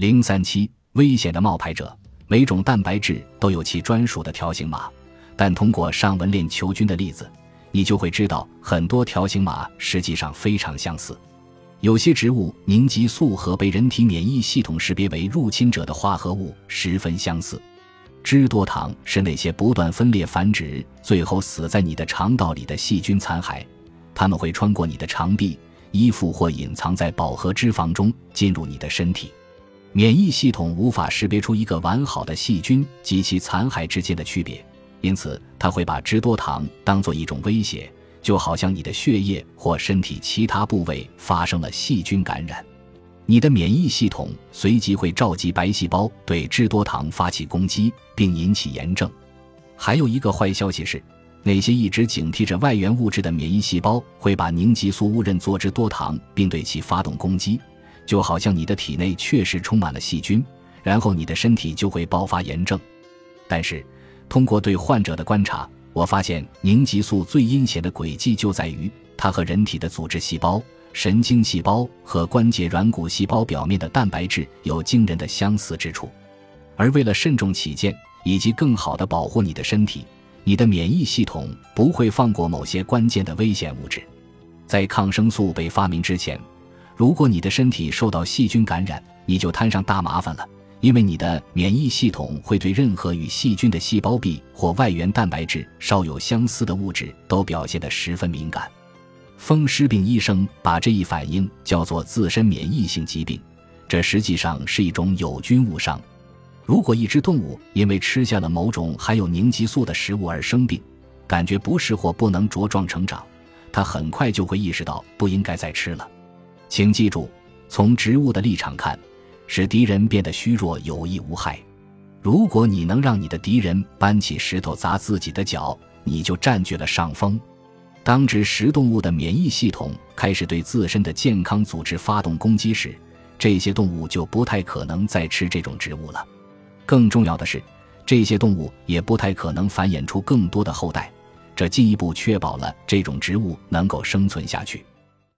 零三七危险的冒牌者，每种蛋白质都有其专属的条形码，但通过上文链球菌的例子，你就会知道很多条形码实际上非常相似。有些植物凝集素和被人体免疫系统识别为入侵者的化合物十分相似。脂多糖是那些不断分裂繁殖，最后死在你的肠道里的细菌残骸，它们会穿过你的肠壁、衣服或隐藏在饱和脂肪中进入你的身体。免疫系统无法识别出一个完好的细菌及其残骸之间的区别，因此它会把脂多糖当做一种威胁。就好像你的血液或身体其他部位发生了细菌感染，你的免疫系统随即会召集白细胞对脂多糖发起攻击，并引起炎症。还有一个坏消息是，那些一直警惕着外源物质的免疫细胞会把凝集素误认作脂多糖，并对其发动攻击。就好像你的体内确实充满了细菌，然后你的身体就会爆发炎症。但是，通过对患者的观察。我发现凝集素最阴险的轨迹就在于，它和人体的组织细胞、神经细胞和关节软骨细胞表面的蛋白质有惊人的相似之处。而为了慎重起见，以及更好地保护你的身体，你的免疫系统不会放过某些关键的危险物质。在抗生素被发明之前，如果你的身体受到细菌感染，你就摊上大麻烦了。因为你的免疫系统会对任何与细菌的细胞壁或外源蛋白质稍有相似的物质都表现得十分敏感。风湿病医生把这一反应叫做自身免疫性疾病，这实际上是一种有菌误伤。如果一只动物因为吃下了某种含有凝集素的食物而生病，感觉不适或不能茁壮成长，它很快就会意识到不应该再吃了。请记住，从植物的立场看。使敌人变得虚弱有益无害。如果你能让你的敌人搬起石头砸自己的脚，你就占据了上风。当植食动物的免疫系统开始对自身的健康组织发动攻击时，这些动物就不太可能再吃这种植物了。更重要的是，这些动物也不太可能繁衍出更多的后代，这进一步确保了这种植物能够生存下去。